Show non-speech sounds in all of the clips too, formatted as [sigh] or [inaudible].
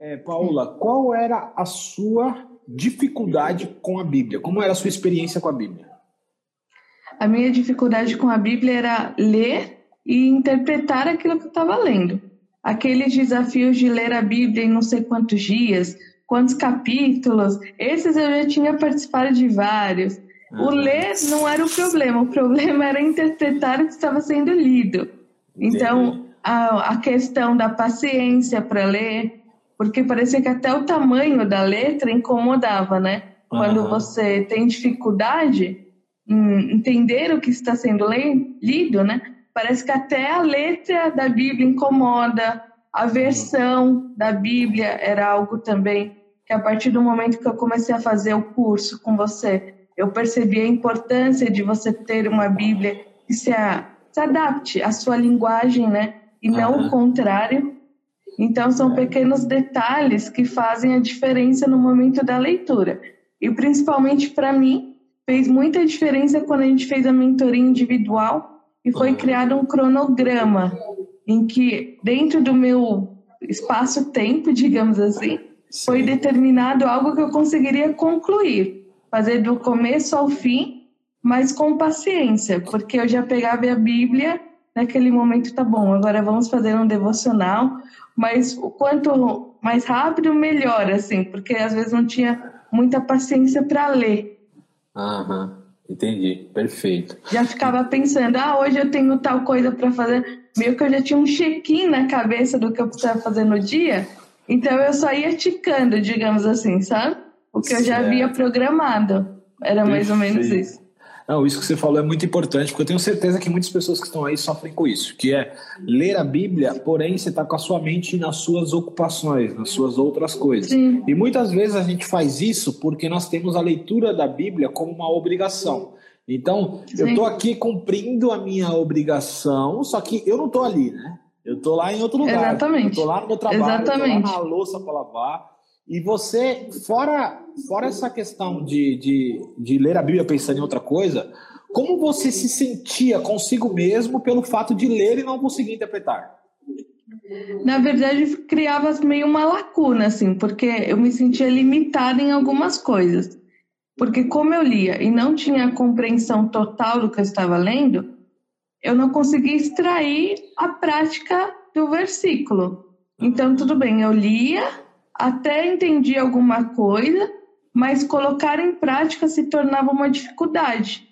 É, Paula, qual era a sua dificuldade com a Bíblia? Como era a sua experiência com a Bíblia? A minha dificuldade com a Bíblia era ler e interpretar aquilo que eu estava lendo. Aqueles desafios de ler a Bíblia em não sei quantos dias, quantos capítulos, esses eu já tinha participado de vários. O uhum. ler não era o problema, o problema era interpretar o que estava sendo lido. Então, a, a questão da paciência para ler, porque parecia que até o tamanho da letra incomodava, né? Quando uhum. você tem dificuldade em entender o que está sendo lido, né? Parece que até a letra da Bíblia incomoda, a versão da Bíblia era algo também que a partir do momento que eu comecei a fazer o curso com você, eu percebi a importância de você ter uma Bíblia que se, a, se adapte à sua linguagem, né? E não uhum. o contrário. Então, são pequenos detalhes que fazem a diferença no momento da leitura. E, principalmente para mim, fez muita diferença quando a gente fez a mentoria individual e foi criado um cronograma em que, dentro do meu espaço-tempo, digamos assim, Sim. foi determinado algo que eu conseguiria concluir fazer do começo ao fim, mas com paciência, porque eu já pegava a Bíblia naquele momento, tá bom, agora vamos fazer um devocional, mas o quanto mais rápido, melhor, assim, porque às vezes não tinha muita paciência para ler. Aham, entendi, perfeito. Já ficava pensando, ah, hoje eu tenho tal coisa para fazer, meio que eu já tinha um check-in na cabeça do que eu precisava fazer no dia, então eu só ia ticando, digamos assim, sabe? o que eu já havia programado. Era Perfeito. mais ou menos isso. Não, isso que você falou é muito importante, porque eu tenho certeza que muitas pessoas que estão aí sofrem com isso, que é ler a Bíblia, porém você está com a sua mente nas suas ocupações, nas suas outras coisas. Sim. E muitas vezes a gente faz isso porque nós temos a leitura da Bíblia como uma obrigação. Então, Sim. eu estou aqui cumprindo a minha obrigação, só que eu não estou ali, né? Eu estou lá em outro lugar. Exatamente. Eu estou lá no meu trabalho, Exatamente. eu estou lá na louça para lavar. E você, fora, fora essa questão de, de, de ler a Bíblia pensando em outra coisa, como você se sentia consigo mesmo pelo fato de ler e não conseguir interpretar? Na verdade, criava meio uma lacuna, assim, porque eu me sentia limitada em algumas coisas. Porque como eu lia e não tinha a compreensão total do que eu estava lendo, eu não conseguia extrair a prática do versículo. Então, tudo bem, eu lia, até entendi alguma coisa, mas colocar em prática se tornava uma dificuldade,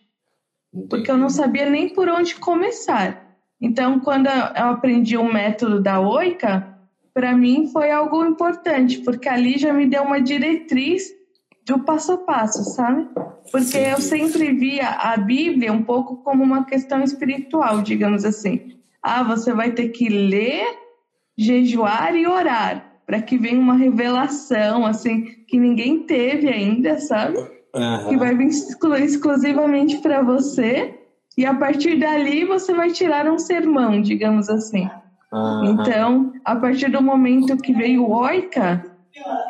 porque eu não sabia nem por onde começar. Então, quando eu aprendi o método da Oica, para mim foi algo importante, porque ali já me deu uma diretriz do passo a passo, sabe? Porque eu sempre via a Bíblia um pouco como uma questão espiritual, digamos assim. Ah, você vai ter que ler, jejuar e orar para que venha uma revelação assim que ninguém teve ainda, sabe? Uhum. Que vai vir exclu exclusivamente para você e a partir dali você vai tirar um sermão, digamos assim. Uhum. Então, a partir do momento que veio o Oika,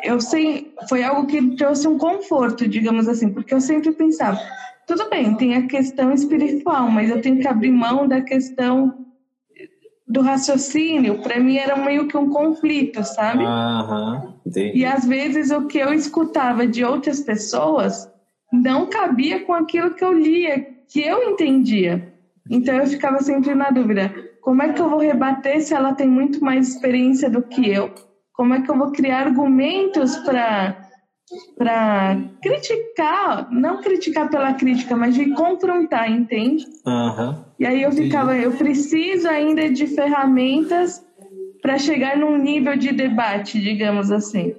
eu sei, foi algo que trouxe um conforto, digamos assim, porque eu sempre pensava, tudo bem, tem a questão espiritual, mas eu tenho que abrir mão da questão do raciocínio, para mim era meio que um conflito, sabe? Uhum, e às vezes o que eu escutava de outras pessoas não cabia com aquilo que eu lia, que eu entendia. Então eu ficava sempre na dúvida: como é que eu vou rebater se ela tem muito mais experiência do que eu? Como é que eu vou criar argumentos para para criticar, não criticar pela crítica, mas de confrontar, entende? Uhum. E aí eu ficava, eu preciso ainda de ferramentas para chegar num nível de debate, digamos assim.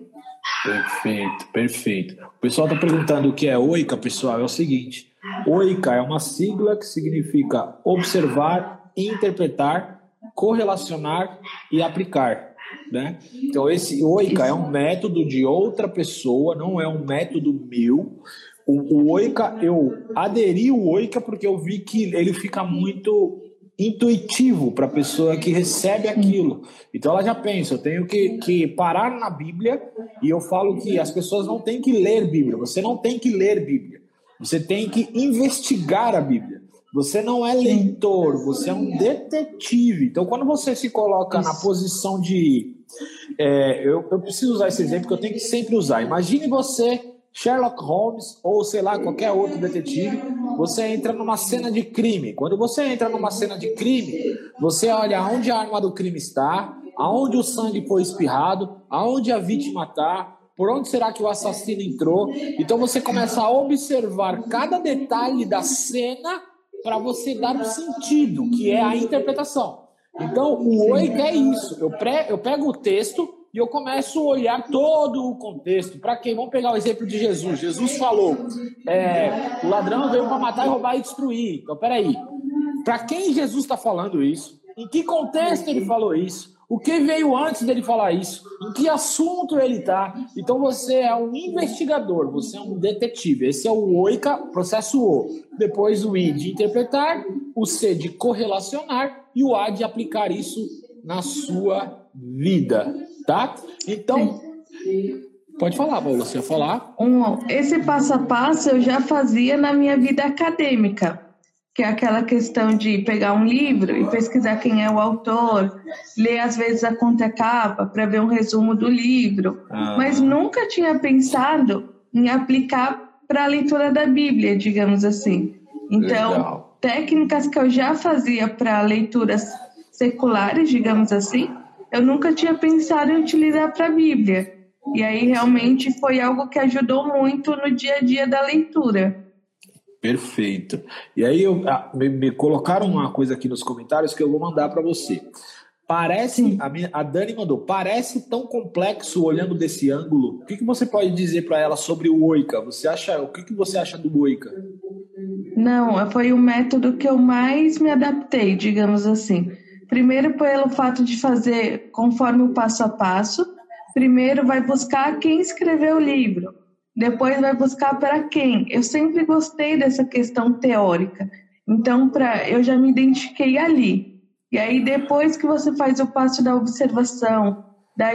Perfeito, perfeito. O pessoal está perguntando o que é OICA, pessoal. É o seguinte: OICA é uma sigla que significa observar, interpretar, correlacionar e aplicar. Né? Então, esse Oica é um método de outra pessoa, não é um método meu. O, o Oica, eu aderi o Oica porque eu vi que ele fica muito intuitivo para a pessoa que recebe aquilo. Então ela já pensa, eu tenho que, que parar na Bíblia e eu falo que as pessoas não têm que ler Bíblia, você não tem que ler Bíblia, você tem que investigar a Bíblia. Você não é leitor, você é um detetive. Então, quando você se coloca na posição de É, eu, eu preciso usar esse exemplo que eu tenho que sempre usar. Imagine você, Sherlock Holmes, ou sei lá, qualquer outro detetive, você entra numa cena de crime. Quando você entra numa cena de crime, você olha onde a arma do crime está, aonde o sangue foi espirrado, aonde a vítima está, por onde será que o assassino entrou. Então você começa a observar cada detalhe da cena para você dar um sentido, que é a interpretação. Então, o oi é isso. Eu, pré, eu pego o texto e eu começo a olhar todo o contexto. Para quem? Vamos pegar o exemplo de Jesus. Jesus falou: é, o ladrão veio para matar, roubar e destruir. Então, peraí. Para quem Jesus está falando isso? Em que contexto ele falou isso? O que veio antes dele falar isso? Em que assunto ele está? Então você é um investigador, você é um detetive. Esse é o OICA, processo O. Depois o I de interpretar, o C de correlacionar e o A de aplicar isso na sua vida, tá? Então, pode falar, Paula, você ia falar? Um, esse passo a passo eu já fazia na minha vida acadêmica que é aquela questão de pegar um livro e pesquisar quem é o autor, ler às vezes a contracapa para ver um resumo do livro, ah. mas nunca tinha pensado em aplicar para a leitura da Bíblia, digamos assim. Então, Legal. Técnicas que eu já fazia para leituras seculares, digamos assim, eu nunca tinha pensado em utilizar para a Bíblia. E aí realmente foi algo que ajudou muito no dia a dia da leitura. Perfeito. E aí eu, ah, me, me, colocaram uma coisa aqui nos comentários que eu vou mandar para você. Parece, a, minha, a, Dani mandou, parece tão complexo olhando desse ângulo. O que, que você pode dizer para ela sobre o Oica? Você acha, o que, que você acha do Oica? Não, foi o método que eu mais me adaptei, digamos assim. Primeiro pelo fato de fazer conforme o passo a passo. Primeiro vai buscar quem escreveu o livro depois vai buscar para quem. Eu sempre gostei dessa questão teórica. Então, para eu já me identifiquei ali. E aí depois que você faz o passo da observação, da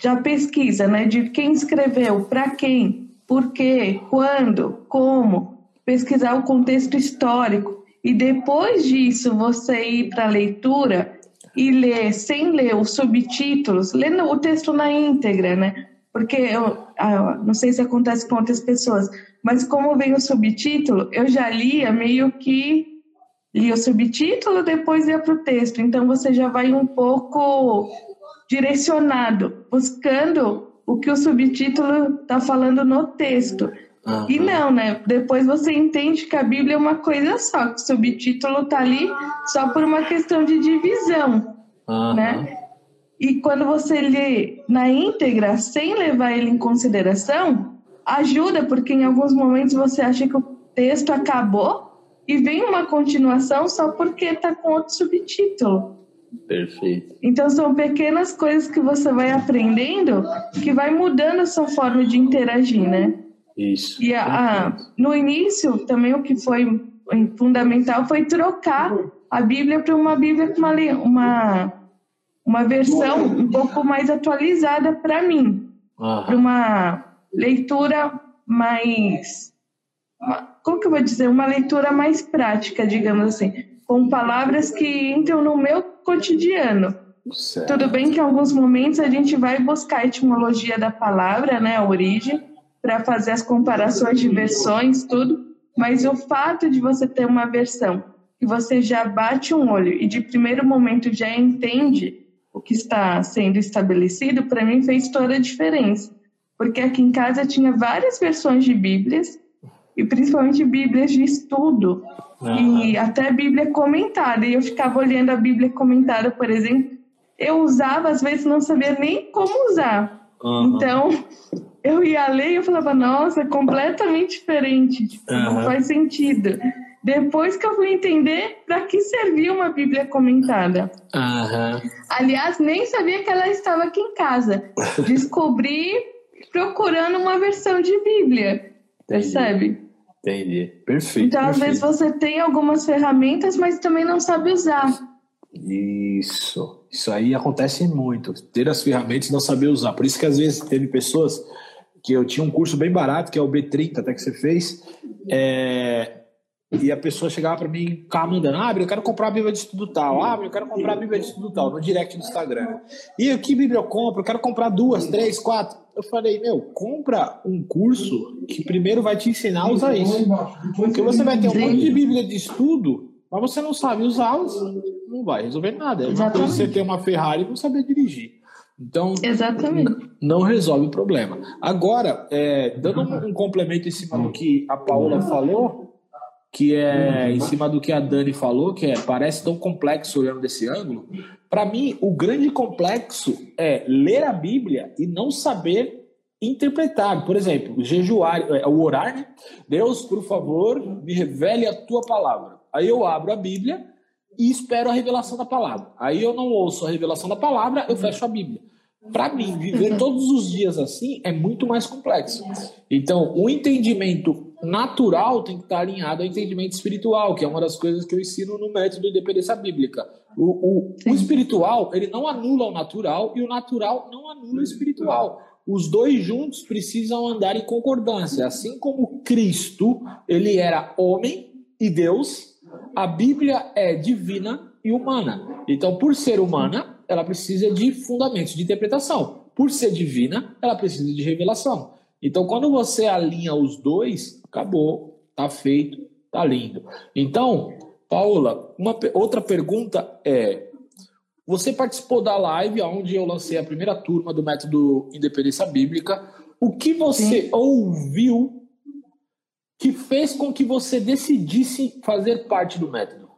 já pesquisa, né, de quem escreveu, para quem, por quê, quando, como, pesquisar o contexto histórico e depois disso você ir para a leitura e ler sem ler os subtítulos, lendo o texto na íntegra, né? porque eu ah, não sei se acontece com outras pessoas, mas como vem o subtítulo, eu já lia meio que lia o subtítulo, depois ia para o texto. Então você já vai um pouco direcionado, buscando o que o subtítulo está falando no texto. Uhum. E não, né? Depois você entende que a Bíblia é uma coisa só, que o subtítulo está ali só por uma questão de divisão, uhum. né? E quando você lê na íntegra, sem levar ele em consideração, ajuda, porque em alguns momentos você acha que o texto acabou e vem uma continuação só porque está com outro subtítulo. Perfeito. Então são pequenas coisas que você vai aprendendo que vai mudando a sua forma de interagir, né? Isso. E a, a, no início também o que foi fundamental foi trocar a Bíblia para uma Bíblia com uma, uma uma versão um pouco mais atualizada para mim, uhum. para uma leitura mais. Como que eu vou dizer? Uma leitura mais prática, digamos assim, com palavras que entram no meu cotidiano. Certo. Tudo bem que em alguns momentos a gente vai buscar a etimologia da palavra, né, a origem, para fazer as comparações de versões, tudo, mas o fato de você ter uma versão que você já bate um olho e de primeiro momento já entende o que está sendo estabelecido, para mim fez toda a diferença. Porque aqui em casa tinha várias versões de Bíblias, e principalmente Bíblias de estudo, uhum. e até Bíblia comentada. E eu ficava olhando a Bíblia comentada, por exemplo, eu usava, às vezes não sabia nem como usar. Uhum. Então, eu ia ler e eu falava, nossa, é completamente diferente, tipo, uhum. não faz sentido. Depois que eu fui entender para que servia uma Bíblia comentada. Uhum. Aliás, nem sabia que ela estava aqui em casa. Descobri procurando uma versão de Bíblia. Entendi. Percebe? Entendi. Perfeito. Então, perfeito. às vezes você tem algumas ferramentas, mas também não sabe usar. Isso. Isso aí acontece muito. Ter as ferramentas e não saber usar. Por isso que às vezes teve pessoas que eu tinha um curso bem barato, que é o B30, até que você fez. É, e a pessoa chegava para mim, ficava mandando, ah, eu quero comprar a Bíblia de estudo tal, ah, eu quero comprar a Bíblia de estudo tal, no direct do Instagram. E que Bíblia eu compro? Eu quero comprar duas, três, quatro. Eu falei, meu, compra um curso que primeiro vai te ensinar a usar isso. Porque você vai ter um monte de Bíblia de estudo, mas você não sabe usá-las, não vai resolver nada. É uma coisa você ter uma Ferrari e não saber dirigir. Então, Exatamente. não resolve o problema. Agora, é, dando um, um complemento em cima do que a Paula falou, que é em cima do que a Dani falou, que é parece tão complexo olhando desse ângulo. Para mim, o grande complexo é ler a Bíblia e não saber interpretar. Por exemplo, jejuar, é, o orar, né? Deus, por favor, me revele a tua palavra. Aí eu abro a Bíblia e espero a revelação da palavra. Aí eu não ouço a revelação da palavra, eu fecho a Bíblia. Para mim, viver todos os dias assim é muito mais complexo. Então, o entendimento natural tem que estar alinhado ao entendimento espiritual, que é uma das coisas que eu ensino no método de independência bíblica. O, o, o espiritual, ele não anula o natural e o natural não anula o espiritual. Os dois juntos precisam andar em concordância. Assim como Cristo, ele era homem e Deus, a Bíblia é divina e humana. Então, por ser humana, ela precisa de fundamentos de interpretação. Por ser divina, ela precisa de revelação. Então, quando você alinha os dois, acabou, tá feito, tá lindo. Então, Paula, uma outra pergunta é: você participou da live onde eu lancei a primeira turma do método Independência Bíblica. O que você Sim. ouviu que fez com que você decidisse fazer parte do método?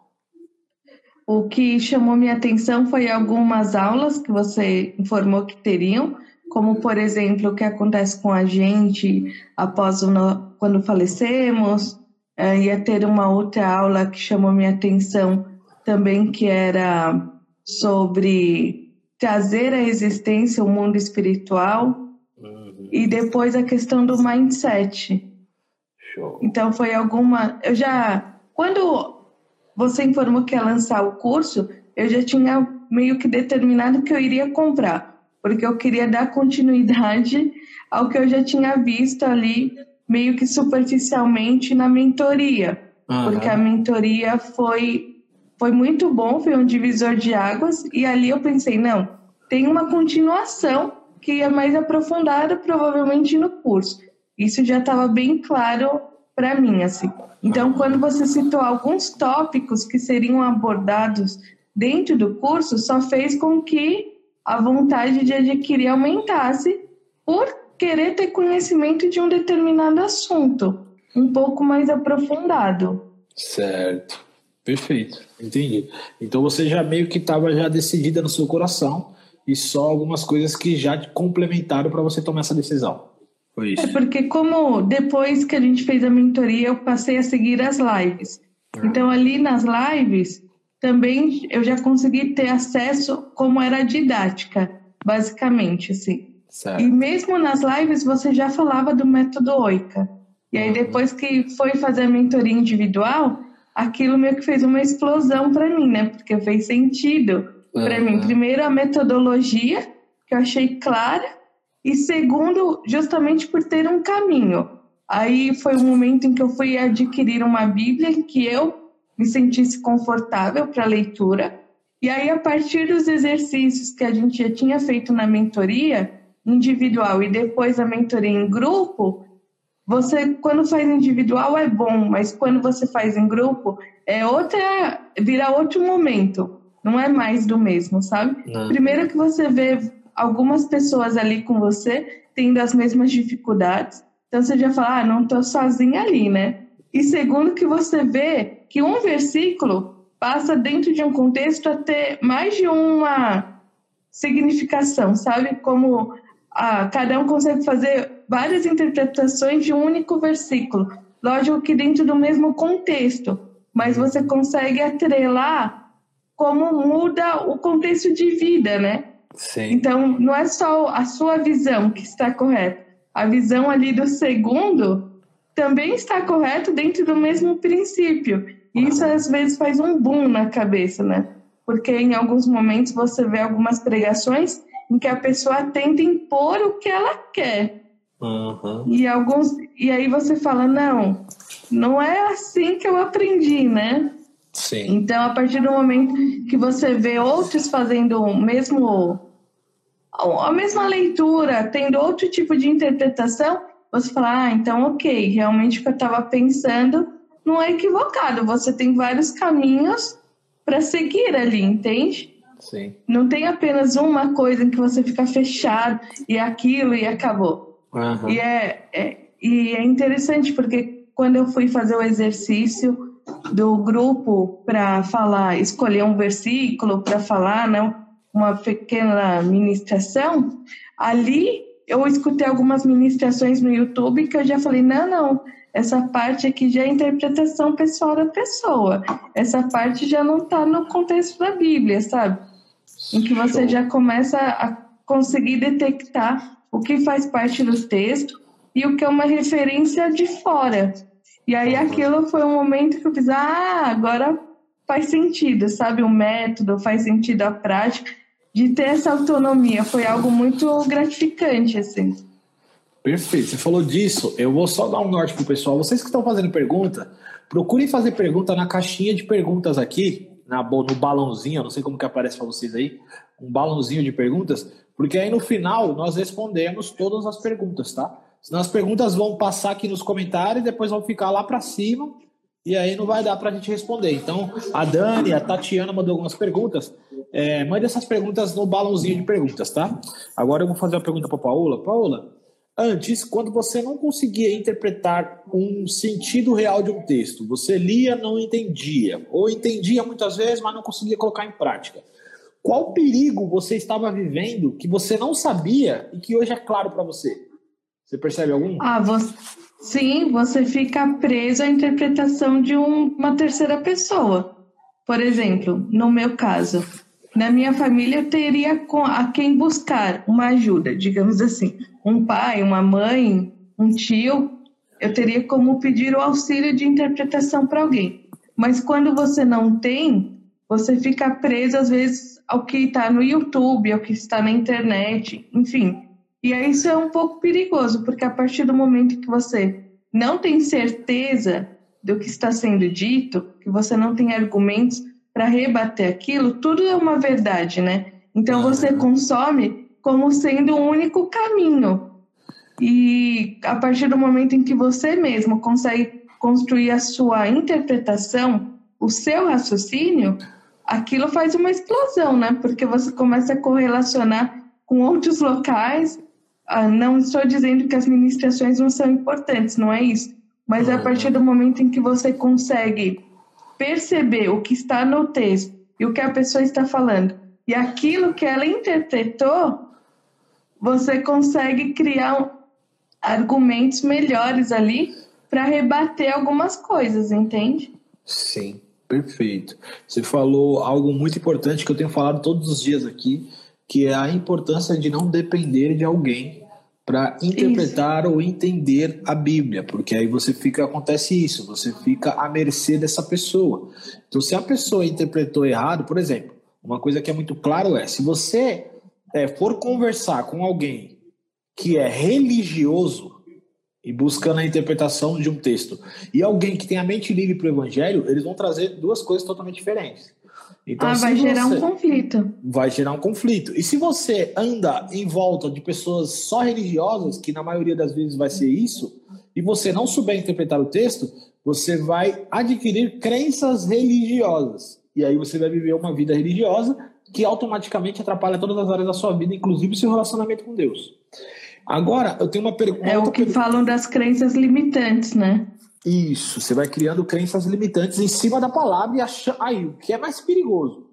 O que chamou minha atenção foi algumas aulas que você informou que teriam, como por exemplo o que acontece com a gente após o quando falecemos. É, ia ter uma outra aula que chamou minha atenção também, que era sobre trazer à existência o mundo espiritual uhum. e depois a questão do mindset. Show. Então foi alguma. Eu já. Quando você informou que ia lançar o curso, eu já tinha meio que determinado que eu iria comprar, porque eu queria dar continuidade ao que eu já tinha visto ali, meio que superficialmente na mentoria, uhum. porque a mentoria foi foi muito bom, foi um divisor de águas, e ali eu pensei, não, tem uma continuação que é mais aprofundada provavelmente no curso. Isso já estava bem claro para mim, assim. Então, quando você citou alguns tópicos que seriam abordados dentro do curso, só fez com que a vontade de adquirir aumentasse por querer ter conhecimento de um determinado assunto, um pouco mais aprofundado. Certo. Perfeito, entendi. Então você já meio que estava já decidida no seu coração e só algumas coisas que já te complementaram para você tomar essa decisão. Foi isso. É porque como depois que a gente fez a mentoria, eu passei a seguir as lives. Ah. Então ali nas lives também eu já consegui ter acesso como era a didática, basicamente, assim. Certo. E mesmo nas lives você já falava do método OICA. E aí uhum. depois que foi fazer a mentoria individual, aquilo meio que fez uma explosão para mim, né? Porque fez sentido para uhum. mim. Primeiro a metodologia, que eu achei clara, e segundo, justamente por ter um caminho. Aí foi o momento em que eu fui adquirir uma Bíblia que eu me sentisse confortável para leitura. E aí, a partir dos exercícios que a gente já tinha feito na mentoria individual e depois a mentoria em grupo, você, quando faz individual é bom, mas quando você faz em grupo, é outra, vira outro momento. Não é mais do mesmo, sabe? Não. Primeiro que você vê algumas pessoas ali com você tendo as mesmas dificuldades. Então você já fala, ah, não estou sozinha ali, né? E segundo que você vê que um versículo passa dentro de um contexto a ter mais de uma significação, sabe? Como ah, cada um consegue fazer várias interpretações de um único versículo. Lógico que dentro do mesmo contexto, mas você consegue atrelar como muda o contexto de vida, né? Sim. Então, não é só a sua visão que está correta. A visão ali do segundo também está correta dentro do mesmo princípio. E isso às vezes faz um boom na cabeça, né? Porque em alguns momentos você vê algumas pregações em que a pessoa tenta impor o que ela quer. Uhum. E alguns e aí você fala não, não é assim que eu aprendi, né? Sim. Então, a partir do momento que você vê outros fazendo o mesmo a mesma leitura, tendo outro tipo de interpretação, você fala, ah, então ok, realmente o que eu estava pensando não é equivocado. Você tem vários caminhos para seguir ali, entende? Sim. Não tem apenas uma coisa em que você fica fechado e aquilo e acabou. Uhum. E é, é, e é interessante porque quando eu fui fazer o exercício do grupo para falar, escolher um versículo para falar, né, uma pequena ministração, ali eu escutei algumas ministrações no YouTube que eu já falei, não, não, essa parte aqui já é interpretação pessoal da pessoa. Essa parte já não está no contexto da Bíblia, sabe? Em que você já começa a conseguir detectar o que faz parte do texto e o que é uma referência de fora. E aí aquilo foi um momento que eu fiz, ah, agora faz sentido, sabe? O método, faz sentido a prática de ter essa autonomia. Foi algo muito gratificante, assim. Perfeito. Você falou disso. Eu vou só dar um norte pro pessoal. Vocês que estão fazendo pergunta, procurem fazer pergunta na caixinha de perguntas aqui, na, no balãozinho, não sei como que aparece para vocês aí, um balãozinho de perguntas, porque aí no final nós respondemos todas as perguntas, tá? Senão as perguntas vão passar aqui nos comentários e depois vão ficar lá para cima e aí não vai dar para a gente responder. Então, a Dani, a Tatiana mandou algumas perguntas. É, mande essas perguntas no balãozinho de perguntas, tá? Agora eu vou fazer uma pergunta para Paola. Paola, antes, quando você não conseguia interpretar um sentido real de um texto, você lia, não entendia, ou entendia muitas vezes, mas não conseguia colocar em prática. Qual perigo você estava vivendo que você não sabia e que hoje é claro para você? Você percebe algum? Ah, você, sim, você fica preso à interpretação de um, uma terceira pessoa. Por exemplo, no meu caso, na minha família eu teria a quem buscar uma ajuda, digamos assim, um pai, uma mãe, um tio, eu teria como pedir o auxílio de interpretação para alguém. Mas quando você não tem, você fica preso às vezes ao que está no YouTube, ao que está na internet, enfim. E aí isso é um pouco perigoso, porque a partir do momento que você não tem certeza do que está sendo dito, que você não tem argumentos para rebater aquilo, tudo é uma verdade, né? Então você consome como sendo o único caminho. E a partir do momento em que você mesmo consegue construir a sua interpretação, o seu raciocínio, aquilo faz uma explosão, né? Porque você começa a correlacionar com outros locais ah, não estou dizendo que as ministrações não são importantes, não é isso. Mas a partir do momento em que você consegue perceber o que está no texto e o que a pessoa está falando e aquilo que ela interpretou, você consegue criar argumentos melhores ali para rebater algumas coisas, entende? Sim, perfeito. Você falou algo muito importante que eu tenho falado todos os dias aqui, que é a importância de não depender de alguém para interpretar isso. ou entender a Bíblia, porque aí você fica acontece isso, você fica à mercê dessa pessoa. Então, se a pessoa interpretou errado, por exemplo, uma coisa que é muito claro é, se você é, for conversar com alguém que é religioso e buscando a interpretação de um texto, e alguém que tem a mente livre para o Evangelho, eles vão trazer duas coisas totalmente diferentes. Então, ah, vai gerar um conflito. Vai gerar um conflito. E se você anda em volta de pessoas só religiosas, que na maioria das vezes vai ser isso, e você não souber interpretar o texto, você vai adquirir crenças religiosas. E aí você vai viver uma vida religiosa que automaticamente atrapalha todas as áreas da sua vida, inclusive o seu relacionamento com Deus. Agora, eu tenho uma pergunta. É o que falam das crenças limitantes, né? Isso, você vai criando crenças limitantes em cima da palavra e achando. Aí, o que é mais perigoso?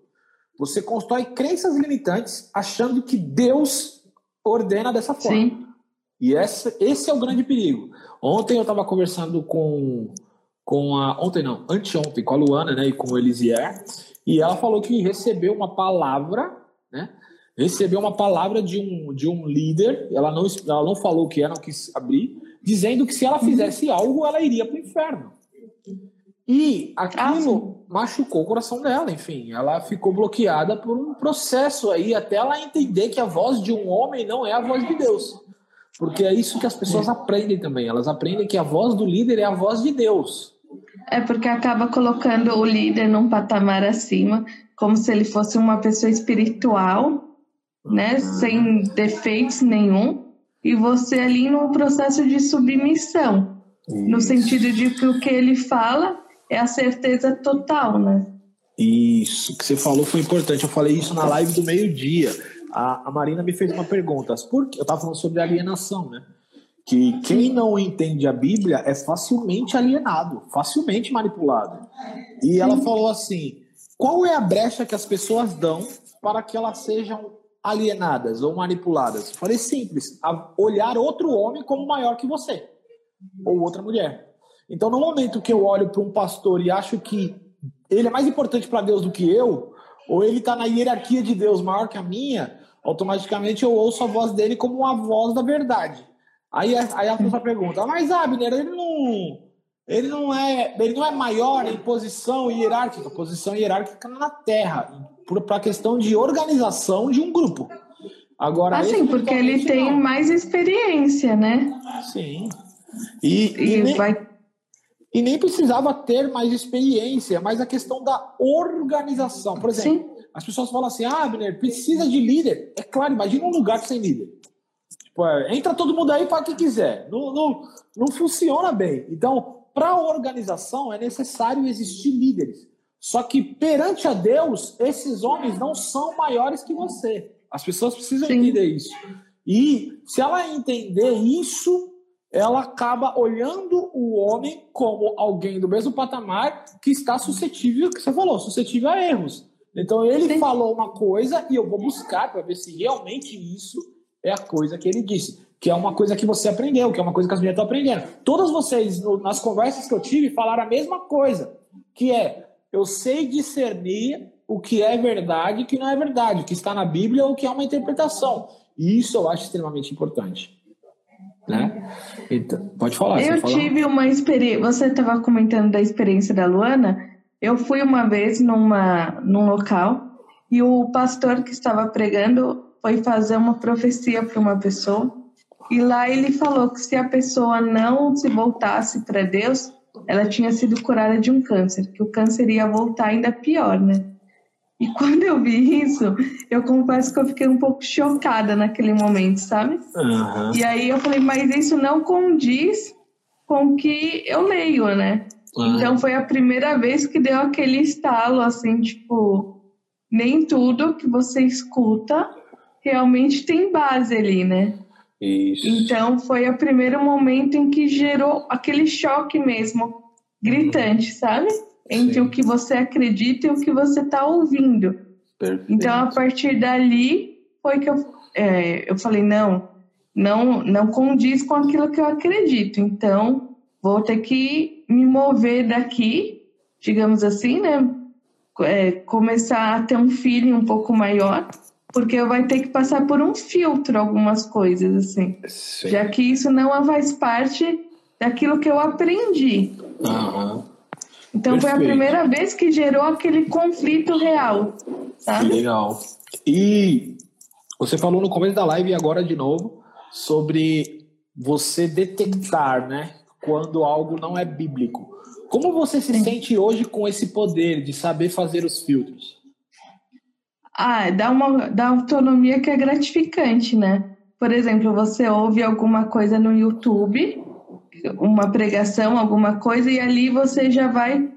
Você constrói crenças limitantes achando que Deus ordena dessa forma. Sim. E essa, esse é o grande perigo. Ontem eu estava conversando com, com a. Ontem não, anteontem, com a Luana né, e com o Elisier, e ela falou que recebeu uma palavra, né? Recebeu uma palavra de um, de um líder, ela não, ela não falou o que é, não quis abrir, dizendo que se ela fizesse algo, ela iria para o inferno. E aquilo ah, machucou o coração dela, enfim, ela ficou bloqueada por um processo aí até ela entender que a voz de um homem não é a voz de Deus. Porque é isso que as pessoas aprendem também, elas aprendem que a voz do líder é a voz de Deus. É porque acaba colocando o líder num patamar acima, como se ele fosse uma pessoa espiritual, né, sem defeitos nenhum, e você ali num processo de submissão, Isso. no sentido de que o que ele fala é a certeza total, né? Isso, que você falou foi importante. Eu falei isso na live do meio-dia. A, a, Marina me fez uma pergunta. Por, eu estava falando sobre alienação, né? Que quem não entende a Bíblia é facilmente alienado, facilmente manipulado. E ela falou assim: qual é a brecha que as pessoas dão para que elas sejam alienadas ou manipuladas? Eu falei simples: olhar outro homem como maior que você ou outra mulher. Então, no momento que eu olho para um pastor e acho que ele é mais importante para Deus do que eu, ou ele está na hierarquia de Deus maior que a minha, automaticamente eu ouço a voz dele como uma voz da verdade. Aí, aí a pessoa pergunta, mas Abner, ele não, ele não é, ele não é maior em posição hierárquica, posição hierárquica na Terra, para a questão de organização de um grupo. Agora, assim, porque ele tem não. mais experiência, né? Sim. E, e, e nem, vai... e nem precisava ter mais experiência, mas a questão da organização. Por exemplo, Sim. as pessoas falam assim: ah, Abner, precisa de líder. É claro, imagina um lugar sem líder. Tipo, é, entra todo mundo aí para quem quiser. Não, não, não funciona bem. Então, para a organização é necessário existir líderes. Só que perante a Deus, esses homens não são maiores que você. As pessoas precisam Sim. entender isso. E se ela entender isso, ela acaba olhando o homem como alguém do mesmo patamar que está suscetível, que você falou, suscetível a erros. Então ele Sim. falou uma coisa e eu vou buscar para ver se realmente isso é a coisa que ele disse que é uma coisa que você aprendeu, que é uma coisa que as mulheres estão aprendendo. Todas vocês, nas conversas que eu tive, falaram a mesma coisa, que é, eu sei discernir o que é verdade e o que não é verdade, o que está na Bíblia ou o que é uma interpretação. E isso eu acho extremamente importante. Né? Então, pode falar. Eu tive uma experiência. Você estava comentando da experiência da Luana. Eu fui uma vez numa, num local e o pastor que estava pregando foi fazer uma profecia para uma pessoa e lá ele falou que se a pessoa não se voltasse para Deus, ela tinha sido curada de um câncer, que o câncer ia voltar ainda pior, né? E [laughs] quando eu vi isso, eu confesso que eu fiquei um pouco chocada naquele momento, sabe? Uhum. E aí eu falei, mas isso não condiz com o que eu leio, né? Uhum. Então foi a primeira vez que deu aquele estalo, assim, tipo, nem tudo que você escuta realmente tem base ali, né? Isso. Então foi o primeiro momento em que gerou aquele choque mesmo, gritante, sabe? Entre Sim. o que você acredita e o que você está ouvindo. Perfeito. Então a partir dali foi que eu, é, eu falei não, não, não condiz com aquilo que eu acredito. Então vou ter que me mover daqui, digamos assim, né? É, começar a ter um feeling um pouco maior porque vai ter que passar por um filtro algumas coisas, assim. Sim. Já que isso não faz parte daquilo que eu aprendi. Então Perfeito. foi a primeira vez que gerou aquele conflito real, sabe? Legal. E você falou no começo da live e agora de novo sobre você detectar, né, quando algo não é bíblico. Como você se Sim. sente hoje com esse poder de saber fazer os filtros? Ah, dá uma dá autonomia que é gratificante, né? Por exemplo, você ouve alguma coisa no YouTube, uma pregação, alguma coisa, e ali você já vai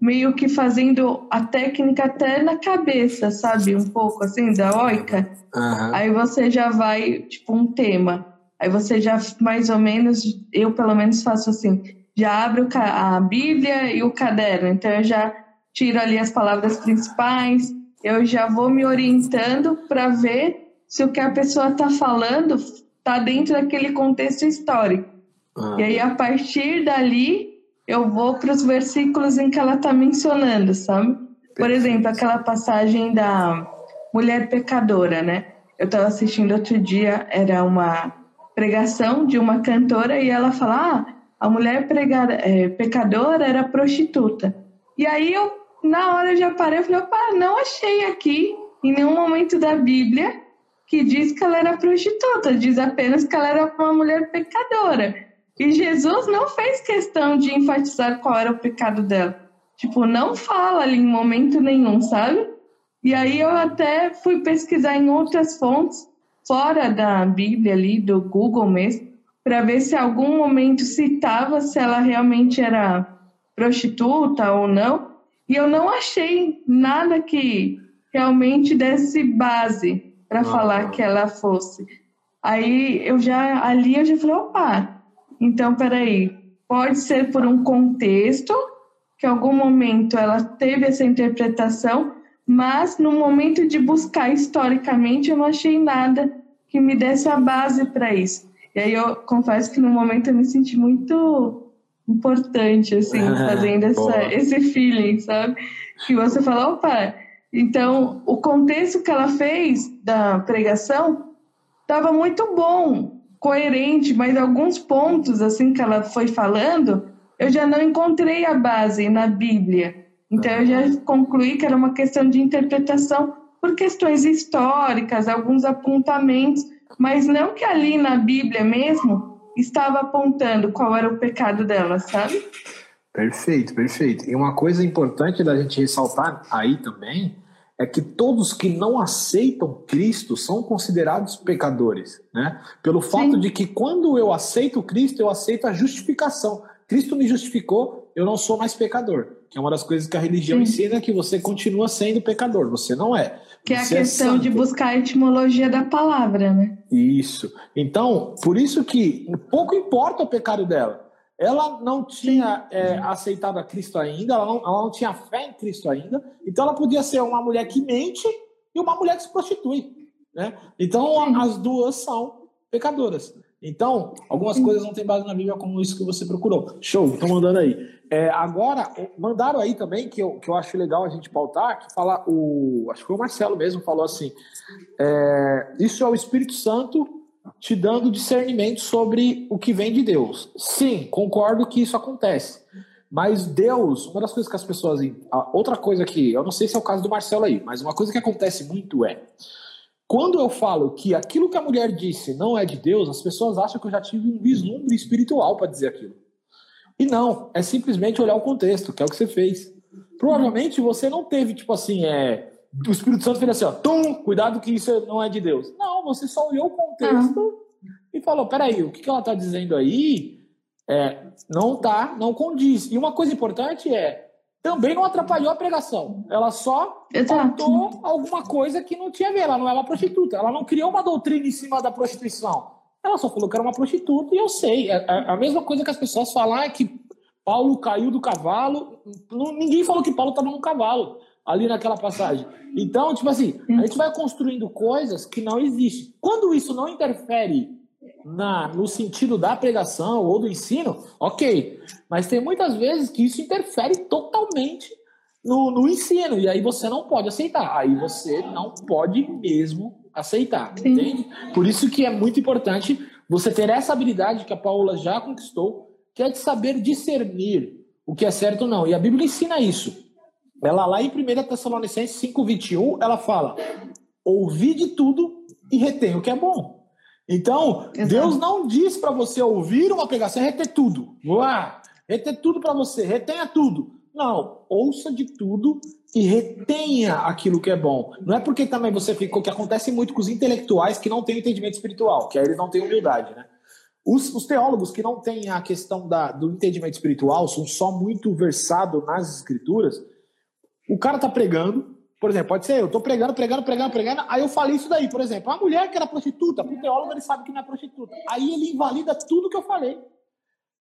meio que fazendo a técnica até na cabeça, sabe? Um pouco assim, da oica. Uhum. Aí você já vai, tipo, um tema. Aí você já mais ou menos, eu pelo menos faço assim, já abro a Bíblia e o caderno. Então eu já tiro ali as palavras principais, eu já vou me orientando para ver se o que a pessoa está falando está dentro daquele contexto histórico. Ah. E aí, a partir dali, eu vou para os versículos em que ela está mencionando, sabe? Por exemplo, aquela passagem da mulher pecadora, né? Eu estava assistindo outro dia, era uma pregação de uma cantora e ela fala: ah, a mulher pregada, é, pecadora era prostituta. E aí eu na hora de aparecer, eu falei, opa, não achei aqui em nenhum momento da Bíblia que diz que ela era prostituta, diz apenas que ela era uma mulher pecadora. E Jesus não fez questão de enfatizar qual era o pecado dela. Tipo, não fala ali em momento nenhum, sabe? E aí eu até fui pesquisar em outras fontes, fora da Bíblia ali, do Google mesmo, para ver se algum momento citava se ela realmente era prostituta ou não. E eu não achei nada que realmente desse base para falar que ela fosse. Aí eu já ali eu já falei, opa, então peraí, pode ser por um contexto que em algum momento ela teve essa interpretação, mas no momento de buscar historicamente eu não achei nada que me desse a base para isso. E aí eu confesso que no momento eu me senti muito importante, assim, [laughs] fazendo essa, esse feeling, sabe? Que você fala, opa, então o contexto que ela fez da pregação estava muito bom, coerente, mas alguns pontos, assim, que ela foi falando, eu já não encontrei a base na Bíblia. Então eu já concluí que era uma questão de interpretação por questões históricas, alguns apontamentos, mas não que ali na Bíblia mesmo estava apontando qual era o pecado dela, sabe? Perfeito, perfeito. E uma coisa importante da gente ressaltar aí também é que todos que não aceitam Cristo são considerados pecadores, né? Pelo fato Sim. de que quando eu aceito Cristo, eu aceito a justificação. Cristo me justificou, eu não sou mais pecador. Que é uma das coisas que a religião Sim. ensina que você continua sendo pecador, você não é. Que é a é questão é de buscar a etimologia da palavra, né? Isso. Então, por isso que pouco importa o pecado dela. Ela não tinha é, aceitado a Cristo ainda, ela não, ela não tinha fé em Cristo ainda, então ela podia ser uma mulher que mente e uma mulher que se prostitui. Né? Então, as duas são pecadoras. Então, algumas coisas não tem base na Bíblia como isso que você procurou. Show, estou mandando aí. É, agora, mandaram aí também, que eu, que eu acho legal a gente pautar, que fala, o, acho que foi o Marcelo mesmo, falou assim, é, isso é o Espírito Santo te dando discernimento sobre o que vem de Deus. Sim, concordo que isso acontece. Mas Deus, uma das coisas que as pessoas. Outra coisa que, eu não sei se é o caso do Marcelo aí, mas uma coisa que acontece muito é quando eu falo que aquilo que a mulher disse não é de Deus, as pessoas acham que eu já tive um vislumbre espiritual para dizer aquilo. E não, é simplesmente olhar o contexto, que é o que você fez. Provavelmente você não teve, tipo assim, é, o Espírito Santo fez assim, ó, tum, cuidado que isso não é de Deus. Não, você só olhou o contexto uhum. e falou, peraí, o que, que ela está dizendo aí é, não tá, não condiz. E uma coisa importante é, também não atrapalhou a pregação. Ela só contou alguma coisa que não tinha a ver. Ela não é uma prostituta. Ela não criou uma doutrina em cima da prostituição. Ela só falou que era uma prostituta e eu sei. É, é a mesma coisa que as pessoas falam é que Paulo caiu do cavalo. ninguém falou que Paulo estava no cavalo ali naquela passagem. Então, tipo assim, a gente vai construindo coisas que não existem. Quando isso não interfere na, no sentido da pregação ou do ensino, ok. Mas tem muitas vezes que isso interfere totalmente no, no ensino, e aí você não pode aceitar. Aí você não pode mesmo aceitar, Sim. entende? Por isso que é muito importante você ter essa habilidade que a Paula já conquistou, que é de saber discernir o que é certo ou não. E a Bíblia ensina isso. Ela lá em 1 Tessalonicenses 5,21, ela fala: ouvi de tudo e retém o que é bom. Então, Exato. Deus não diz para você ouvir uma pregação e reter tudo. Uá, reter tudo para você, retenha tudo. Não, ouça de tudo e retenha aquilo que é bom. Não é porque também você ficou, que acontece muito com os intelectuais que não têm entendimento espiritual, que aí eles não têm humildade, né? Os, os teólogos que não têm a questão da, do entendimento espiritual, são só muito versados nas escrituras, o cara tá pregando, por exemplo, pode ser eu tô pregando, pregando, pregando, pregando, aí eu falei isso daí, por exemplo, a mulher que era prostituta, pro teólogo ele sabe que não é prostituta. Aí ele invalida tudo que eu falei.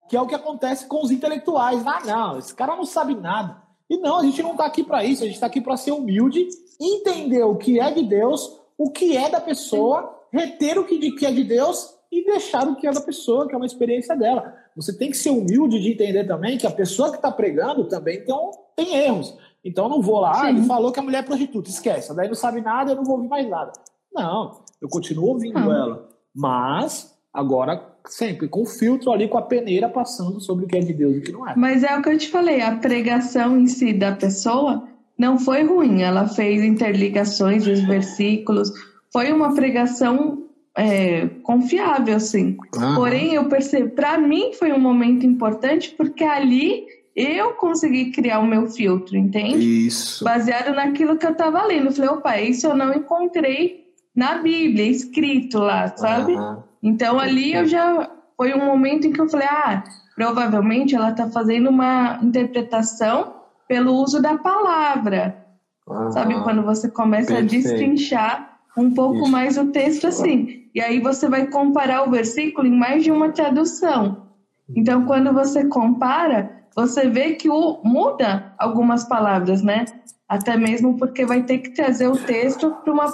Que é o que acontece com os intelectuais. Ah, não, esse cara não sabe nada. E não, a gente não está aqui para isso, a gente está aqui para ser humilde, entender o que é de Deus, o que é da pessoa, reter o que é de Deus e deixar o que é da pessoa, que é uma experiência dela. Você tem que ser humilde de entender também que a pessoa que está pregando também tem, tem erros. Então eu não vou lá, ele falou que a mulher é prostituta, esquece. Daí não sabe nada, eu não vou ouvir mais nada. Não, eu continuo ouvindo ah. ela. Mas agora sempre com filtro ali, com a peneira passando sobre o que é de Deus e o que não é. Mas é o que eu te falei, a pregação em si da pessoa não foi ruim. Ela fez interligações dos versículos. Foi uma pregação é, confiável, sim. Uhum. Porém, eu percebo, para mim foi um momento importante porque ali eu consegui criar o meu filtro, entende? Isso. Baseado naquilo que eu estava lendo. Eu falei, opa, isso eu não encontrei na Bíblia, escrito lá, sabe? Uhum. Então ali eu já foi um momento em que eu falei, ah, provavelmente ela está fazendo uma interpretação pelo uso da palavra. Uhum. Sabe quando você começa Perfeito. a destrinchar um pouco Isso. mais o texto assim. E aí você vai comparar o versículo em mais de uma tradução. Então, quando você compara, você vê que o, muda algumas palavras, né? Até mesmo porque vai ter que trazer o texto para uma,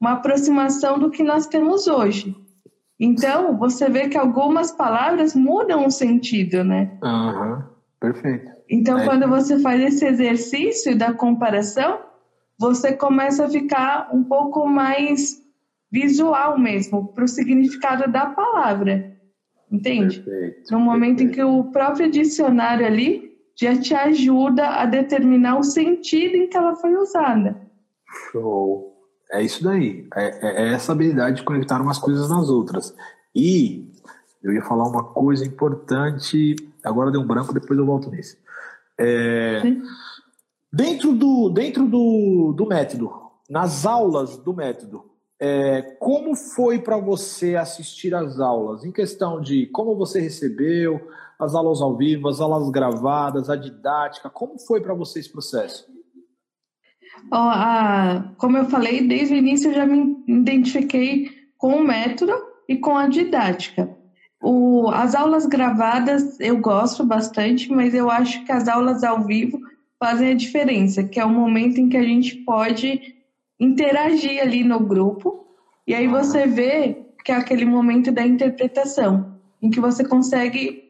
uma aproximação do que nós temos hoje. Então, você vê que algumas palavras mudam o sentido, né? Aham, perfeito. Então, é. quando você faz esse exercício da comparação, você começa a ficar um pouco mais visual mesmo, para o significado da palavra. Entende? Perfeito, no momento perfeito. em que o próprio dicionário ali já te ajuda a determinar o sentido em que ela foi usada. Show. É isso daí. É, é, é essa habilidade de conectar umas coisas nas outras. E eu ia falar uma coisa importante, agora deu um branco, depois eu volto nisso. É, dentro do, dentro do, do método, nas aulas do método, é, como foi para você assistir às aulas? Em questão de como você recebeu, as aulas ao vivo, as aulas gravadas, a didática, como foi para você esse processo? Oh, ah, como eu falei, desde o início eu já me identifiquei com o método e com a didática. O, as aulas gravadas eu gosto bastante, mas eu acho que as aulas ao vivo fazem a diferença, que é o momento em que a gente pode interagir ali no grupo, e aí você vê que é aquele momento da interpretação, em que você consegue,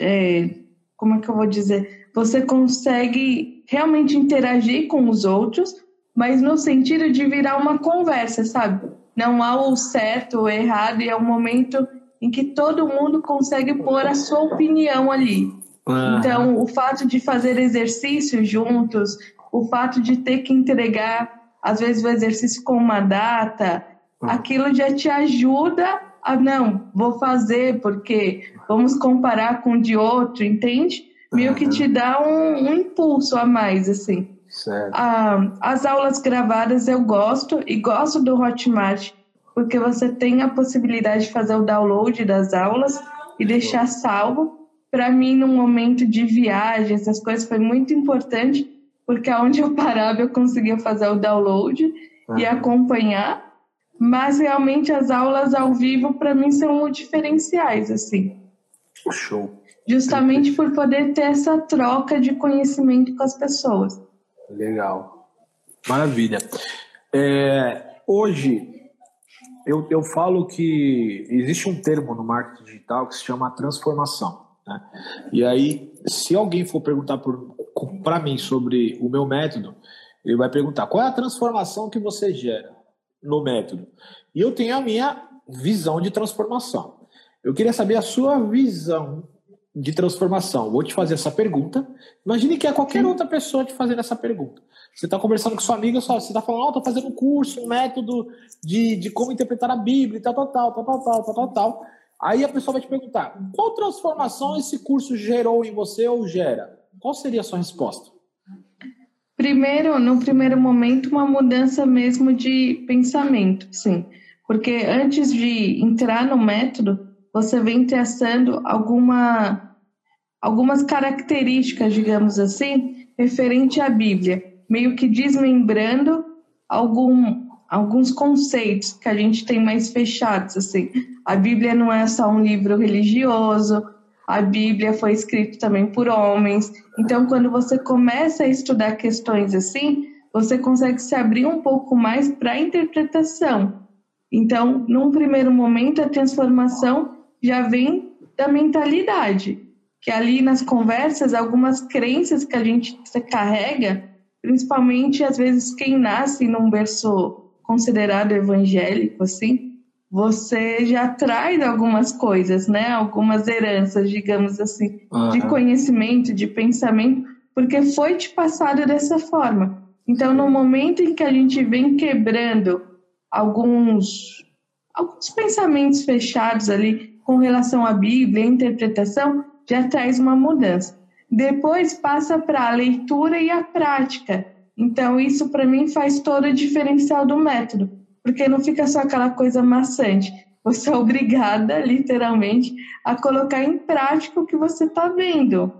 é, como é que eu vou dizer? Você consegue realmente interagir com os outros, mas no sentido de virar uma conversa, sabe? Não há o certo ou errado, e é um momento em que todo mundo consegue pôr a sua opinião ali. Então, o fato de fazer exercícios juntos, o fato de ter que entregar às vezes o exercício com uma data, uhum. aquilo já te ajuda a não, vou fazer porque vamos comparar com o de outro, entende? Meio uhum. que te dá um, um, impulso a mais, assim. Ah, as aulas gravadas eu gosto e gosto do Hotmart porque você tem a possibilidade de fazer o download das aulas e deixar salvo. Para mim, num momento de viagem, essas coisas foi muito importante porque aonde eu parava eu conseguia fazer o download e acompanhar, mas realmente as aulas ao vivo para mim são diferenciais assim. Show. Justamente por poder ter essa troca de conhecimento com as pessoas. Legal. Maravilha. É, hoje eu, eu falo que existe um termo no marketing digital que se chama transformação. Né? E aí, se alguém for perguntar para mim sobre o meu método, ele vai perguntar qual é a transformação que você gera no método. E eu tenho a minha visão de transformação. Eu queria saber a sua visão de transformação. Vou te fazer essa pergunta. Imagine que é qualquer outra pessoa te fazendo essa pergunta. Você está conversando com sua amiga, você está falando, oh, estou fazendo um curso, um método de, de como interpretar a Bíblia, tal, tal, tal, tal, tal, tal, tal, tal, tal. Aí a pessoa vai te perguntar: qual transformação esse curso gerou em você ou gera? Qual seria a sua resposta? Primeiro, no primeiro momento, uma mudança mesmo de pensamento, sim. Porque antes de entrar no método, você vem traçando alguma, algumas características, digamos assim, referente à Bíblia, meio que desmembrando algum, alguns conceitos que a gente tem mais fechados, assim. A Bíblia não é só um livro religioso, a Bíblia foi escrita também por homens. Então, quando você começa a estudar questões assim, você consegue se abrir um pouco mais para a interpretação. Então, num primeiro momento, a transformação já vem da mentalidade, que ali nas conversas, algumas crenças que a gente carrega, principalmente às vezes quem nasce num berço considerado evangélico, assim, você já traz algumas coisas, né? Algumas heranças, digamos assim, uhum. de conhecimento, de pensamento, porque foi te passado dessa forma. Então, no momento em que a gente vem quebrando alguns alguns pensamentos fechados ali com relação à Bíblia, a interpretação, já traz uma mudança. Depois passa para a leitura e a prática. Então, isso para mim faz todo o diferencial do método, porque não fica só aquela coisa maçante. Você é obrigada, literalmente, a colocar em prática o que você está vendo.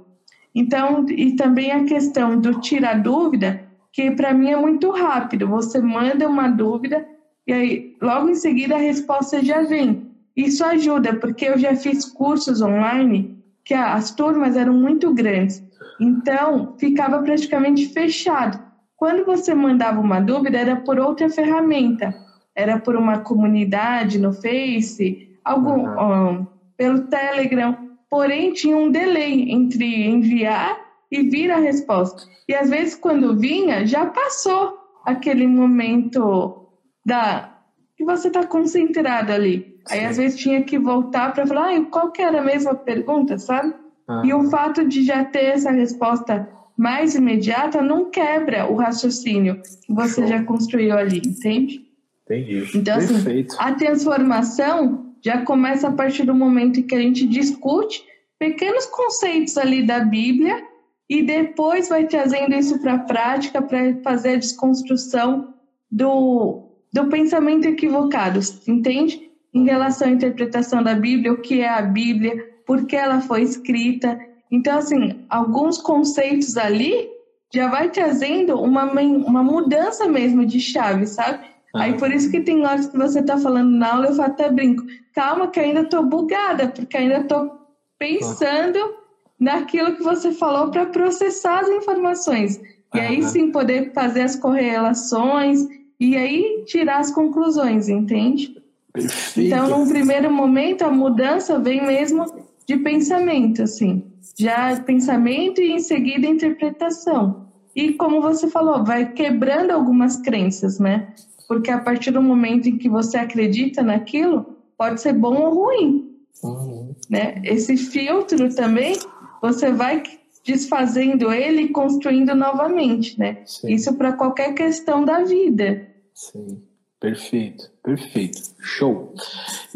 Então, e também a questão do tirar dúvida, que para mim é muito rápido. Você manda uma dúvida e aí logo em seguida a resposta já vem. Isso ajuda, porque eu já fiz cursos online que as turmas eram muito grandes. Então, ficava praticamente fechado. Quando você mandava uma dúvida, era por outra ferramenta. Era por uma comunidade no Face, algum, uhum. um, pelo Telegram. Porém, tinha um delay entre enviar e vir a resposta. E às vezes, quando vinha, já passou aquele momento da que você está concentrado ali. Sim. Aí às vezes tinha que voltar para falar, ah, qual que era a mesma pergunta, sabe? Ah. E o fato de já ter essa resposta mais imediata não quebra o raciocínio que você Show. já construiu ali, entende? Entendi. Então, assim, Perfeito. assim, a transformação já começa a partir do momento em que a gente discute pequenos conceitos ali da Bíblia e depois vai trazendo isso para a prática para fazer a desconstrução do, do pensamento equivocado, entende? em relação à interpretação da Bíblia, o que é a Bíblia, por que ela foi escrita. Então, assim, alguns conceitos ali já vai trazendo uma, uma mudança mesmo de chave, sabe? Aí por isso que tem horas que você tá falando na aula, eu até brinco, calma que ainda tô bugada, porque ainda tô pensando ah. naquilo que você falou para processar as informações. E aí sim poder fazer as correlações e aí tirar as conclusões, entende? Perfeito. Então, num primeiro momento, a mudança vem mesmo de pensamento, assim. Já pensamento e em seguida interpretação. E como você falou, vai quebrando algumas crenças, né? Porque a partir do momento em que você acredita naquilo, pode ser bom ou ruim. Uhum. Né? Esse filtro também, você vai desfazendo ele e construindo novamente, né? Sim. Isso para qualquer questão da vida. Sim. Perfeito, perfeito. Show.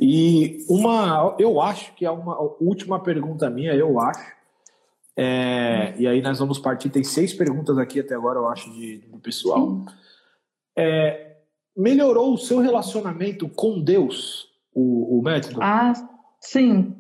E uma, eu acho que é uma última pergunta minha, eu acho. É, e aí nós vamos partir, tem seis perguntas aqui até agora, eu acho, de, do pessoal. É, melhorou o seu relacionamento com Deus, o, o método? Ah, sim.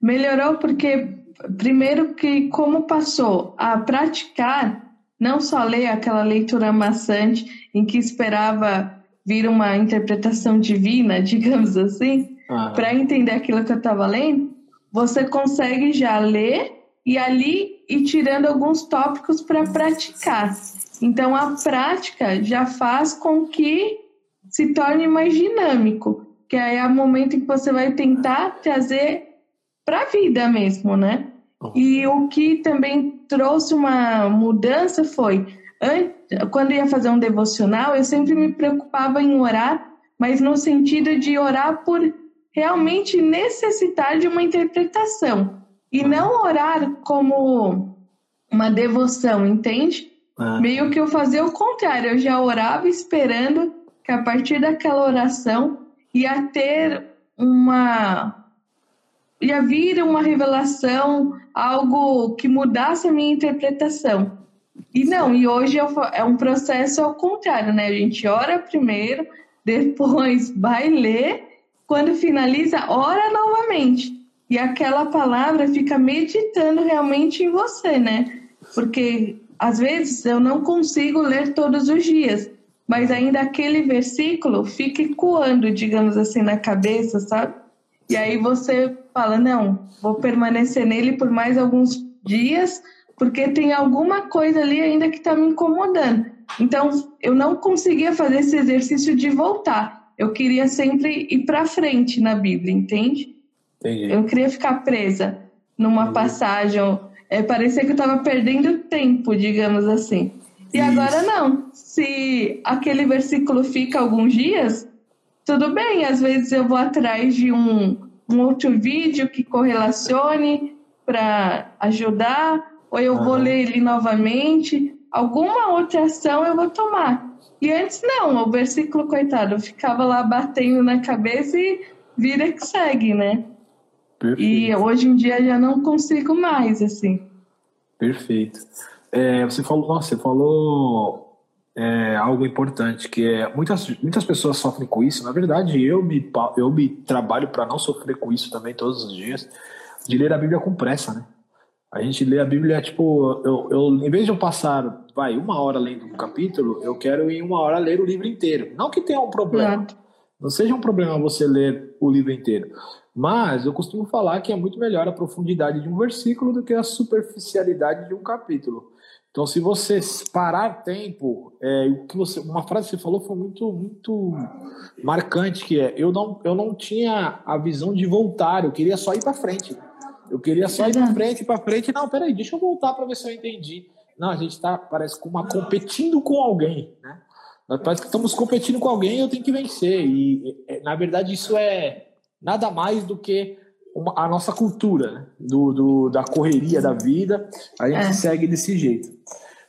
Melhorou porque, primeiro que como passou a praticar, não só ler aquela leitura maçante em que esperava vira uma interpretação divina, [laughs] digamos assim, ah. para entender aquilo que eu estava lendo, você consegue já ler e ali ir tirando alguns tópicos para praticar. Então a prática já faz com que se torne mais dinâmico, que aí é o momento em que você vai tentar trazer para a vida mesmo, né? E o que também trouxe uma mudança foi quando ia fazer um devocional, eu sempre me preocupava em orar, mas no sentido de orar por realmente necessitar de uma interpretação e não orar como uma devoção, entende? Ah. Meio que eu fazia o contrário, eu já orava esperando que a partir daquela oração ia ter uma ia vir uma revelação, algo que mudasse a minha interpretação. E não, e hoje é um processo ao contrário, né? A gente ora primeiro, [laughs] depois vai ler, quando finaliza, ora novamente. E aquela palavra fica meditando realmente em você, né? Porque às vezes eu não consigo ler todos os dias, mas ainda aquele versículo fica ecoando, digamos assim, na cabeça, sabe? E aí você fala: não, vou permanecer nele por mais alguns dias porque tem alguma coisa ali ainda que está me incomodando. Então, eu não conseguia fazer esse exercício de voltar. Eu queria sempre ir para frente na Bíblia, entende? Entendi. Eu queria ficar presa numa Entendi. passagem. É, parecia que eu estava perdendo tempo, digamos assim. E Isso. agora não. Se aquele versículo fica alguns dias, tudo bem. Às vezes eu vou atrás de um, um outro vídeo que correlacione para ajudar ou eu vou ler ele novamente, alguma outra ação eu vou tomar. E antes não, o versículo, coitado, ficava lá batendo na cabeça e vira que segue, né? Perfeito. E hoje em dia já não consigo mais, assim. Perfeito. É, você falou, nossa, você falou é, algo importante, que é muitas, muitas pessoas sofrem com isso. Na verdade, eu me, eu me trabalho para não sofrer com isso também todos os dias, de ler a Bíblia com pressa, né? A gente lê a Bíblia, tipo, eu, eu, em vez de eu passar, vai, uma hora lendo um capítulo, eu quero em uma hora ler o livro inteiro. Não que tenha um problema. Não seja um problema você ler o livro inteiro. Mas eu costumo falar que é muito melhor a profundidade de um versículo do que a superficialidade de um capítulo. Então, se você parar tempo, é, o que você, uma frase que você falou foi muito, muito marcante, que é eu não, eu não tinha a visão de voltar, eu queria só ir para frente. Eu queria só ir para frente, para frente. Não, peraí, deixa eu voltar para ver se eu entendi. Não, a gente está, parece, com uma competindo com alguém, né? Parece que estamos competindo com alguém e eu tenho que vencer. E, na verdade, isso é nada mais do que uma, a nossa cultura, né? do, do, da correria da vida. A gente é. segue desse jeito.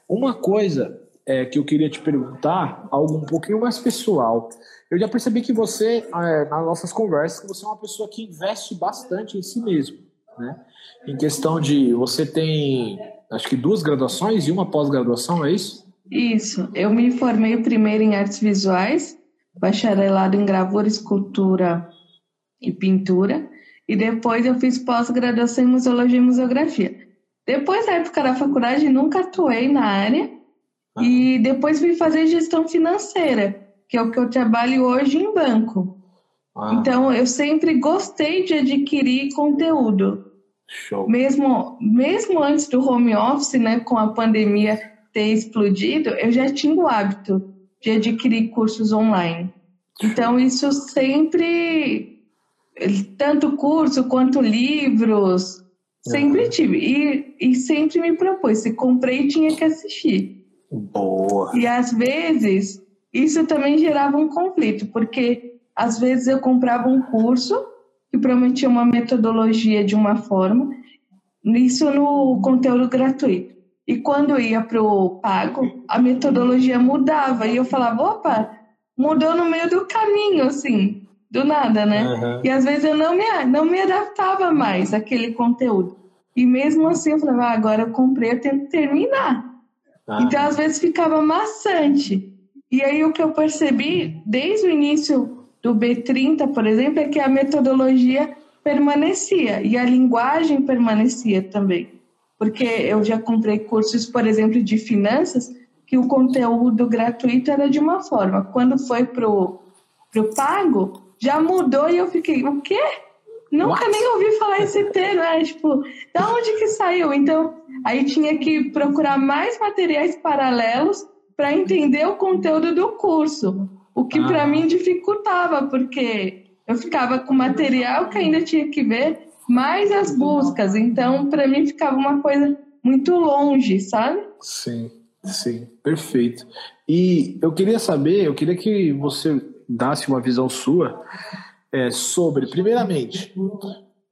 Uma coisa é, que eu queria te perguntar, algo um pouquinho mais pessoal. Eu já percebi que você, é, nas nossas conversas, que você é uma pessoa que investe bastante em si mesmo né? Em questão de você tem, acho que duas graduações e uma pós-graduação, é isso? Isso. Eu me formei primeiro em artes visuais, bacharelado em gravura, escultura e pintura, e depois eu fiz pós-graduação em museologia e museografia. Depois da época da faculdade, nunca atuei na área, ah. e depois fui fazer gestão financeira, que é o que eu trabalho hoje em banco. Ah. Então, eu sempre gostei de adquirir conteúdo. Show. Mesmo, mesmo antes do home office, né, com a pandemia ter explodido, eu já tinha o hábito de adquirir cursos online. Então, isso sempre, tanto curso quanto livros, sempre uhum. tive. E, e sempre me propus, se comprei, tinha que assistir. Boa. E às vezes, isso também gerava um conflito, porque às vezes eu comprava um curso que prometia uma metodologia de uma forma, isso no conteúdo gratuito. E quando ia para o pago, a metodologia mudava. E eu falava, opa, mudou no meio do caminho, assim, do nada, né? Uhum. E às vezes eu não me, não me adaptava mais àquele conteúdo. E mesmo assim eu falava, ah, agora eu comprei, eu tenho que terminar. Uhum. Então às vezes ficava maçante. E aí o que eu percebi desde o início do B30, por exemplo, é que a metodologia permanecia e a linguagem permanecia também. Porque eu já comprei cursos, por exemplo, de finanças, que o conteúdo gratuito era de uma forma. Quando foi pro, pro pago, já mudou e eu fiquei, o quê? Nunca What? nem ouvi falar esse termo, né? Tipo, da onde que saiu? Então, aí tinha que procurar mais materiais paralelos para entender o conteúdo do curso. O que ah. para mim dificultava, porque eu ficava com material que ainda tinha que ver, mais as buscas. Então, para mim ficava uma coisa muito longe, sabe? Sim, sim, perfeito. E eu queria saber, eu queria que você dasse uma visão sua é, sobre, primeiramente,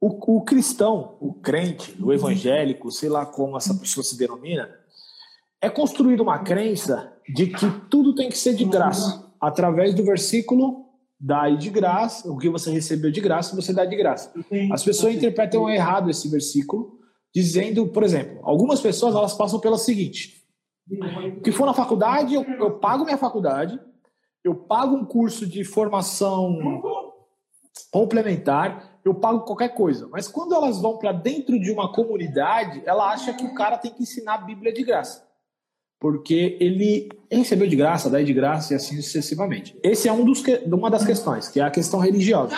o, o, cristão, o crente, o evangélico, sei lá como essa pessoa se denomina, é construído uma crença de que tudo tem que ser de graça através do versículo dai de graça, o que você recebeu de graça, você dá de graça. As pessoas interpretam errado esse versículo, dizendo, por exemplo, algumas pessoas elas passam pelo seguinte: que for na faculdade, eu, eu pago minha faculdade, eu pago um curso de formação complementar, eu pago qualquer coisa. Mas quando elas vão para dentro de uma comunidade, ela acha que o cara tem que ensinar a Bíblia de graça porque ele recebeu de graça, daí de graça e assim sucessivamente. Esse é um dos que, uma das questões, que é a questão religiosa.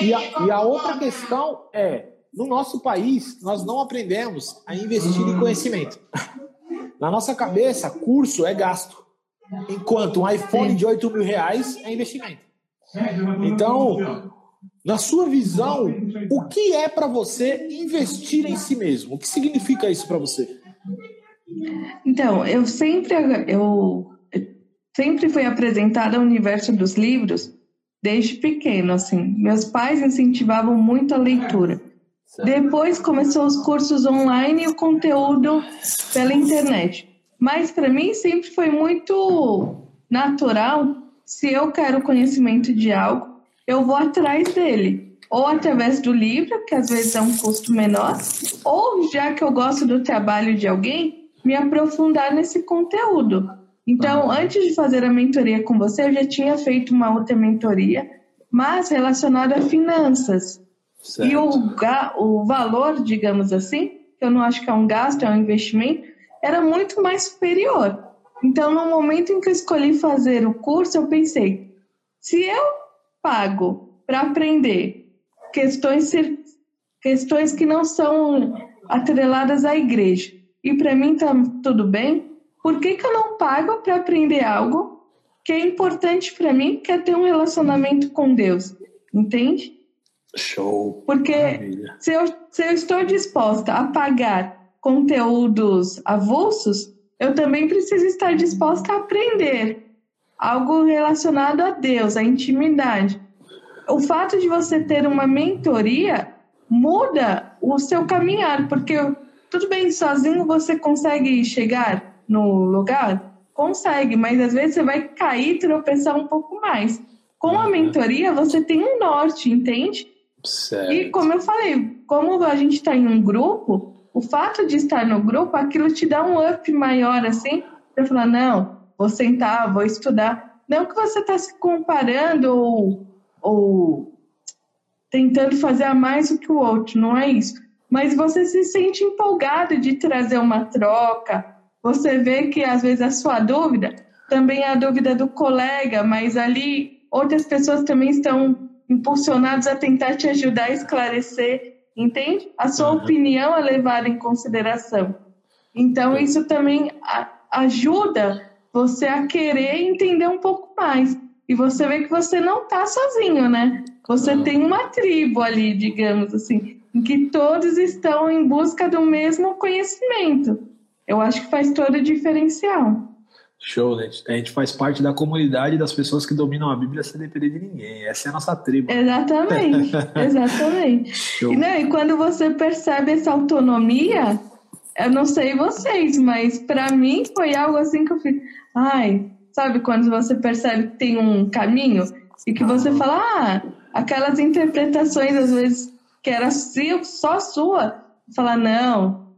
E a, e a outra questão é, no nosso país, nós não aprendemos a investir em conhecimento. Na nossa cabeça, curso é gasto, enquanto um iPhone de 8 mil reais é investimento. Então, na sua visão, o que é para você investir em si mesmo? O que significa isso para você? Então, eu sempre, eu sempre fui apresentada ao universo dos livros desde pequeno, assim. Meus pais incentivavam muito a leitura. Depois começou os cursos online e o conteúdo pela internet. Mas para mim sempre foi muito natural, se eu quero conhecimento de algo, eu vou atrás dele. Ou através do livro, que às vezes é um custo menor, ou já que eu gosto do trabalho de alguém, me aprofundar nesse conteúdo. Então, antes de fazer a mentoria com você, eu já tinha feito uma outra mentoria, mas relacionada a finanças. Certo. E o, o valor, digamos assim, que eu não acho que é um gasto, é um investimento, era muito mais superior. Então, no momento em que eu escolhi fazer o curso, eu pensei: se eu pago para aprender questões, questões que não são atreladas à igreja e para mim está tudo bem, por que, que eu não pago para aprender algo que é importante para mim, que é ter um relacionamento com Deus? Entende? Show. Porque se eu, se eu estou disposta a pagar conteúdos avulsos, eu também preciso estar disposta a aprender algo relacionado a Deus, a intimidade. O fato de você ter uma mentoria muda o seu caminhar, porque tudo bem, sozinho você consegue chegar no lugar? Consegue, mas às vezes você vai cair e tropeçar um pouco mais. Com a uhum. mentoria, você tem um norte, entende? Certo. E como eu falei, como a gente está em um grupo, o fato de estar no grupo, aquilo te dá um up maior, assim, para falar, não, vou sentar, vou estudar. Não que você está se comparando ou, ou tentando fazer a mais do que o outro, não é isso. Mas você se sente empolgado de trazer uma troca. Você vê que às vezes a sua dúvida também é a dúvida do colega, mas ali outras pessoas também estão impulsionadas a tentar te ajudar a esclarecer, entende? A sua uhum. opinião é levada em consideração. Então isso também ajuda você a querer entender um pouco mais. E você vê que você não está sozinho, né? Você tem uma tribo ali, digamos assim, em que todos estão em busca do mesmo conhecimento. Eu acho que faz todo o diferencial. Show, né? A gente faz parte da comunidade das pessoas que dominam a Bíblia sem depender de ninguém. Essa é a nossa tribo. Exatamente, [laughs] exatamente. Show. E, né, e quando você percebe essa autonomia, eu não sei vocês, mas para mim foi algo assim que eu fiz. Ai, sabe quando você percebe que tem um caminho e que você fala, ah, aquelas interpretações às vezes que era só sua, falar, não,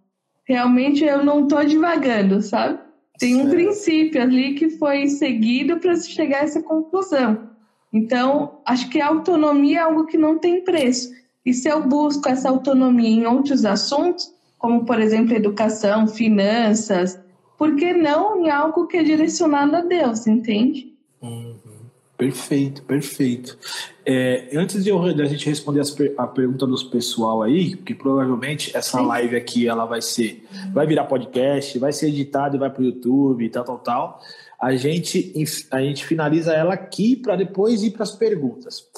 realmente eu não estou divagando, sabe? Tem um certo. princípio ali que foi seguido para se chegar a essa conclusão. Então, acho que a autonomia é algo que não tem preço. E se eu busco essa autonomia em outros assuntos, como por exemplo educação, finanças, por que não em algo que é direcionado a Deus, entende? Uhum. Perfeito, perfeito. É, antes de, eu, de, a gente responder as, a pergunta dos pessoal aí, que provavelmente essa Sim. live aqui ela vai ser, vai virar podcast, vai ser editado e vai para o YouTube e tal, tal, tal. A gente, a gente finaliza ela aqui para depois ir para as perguntas.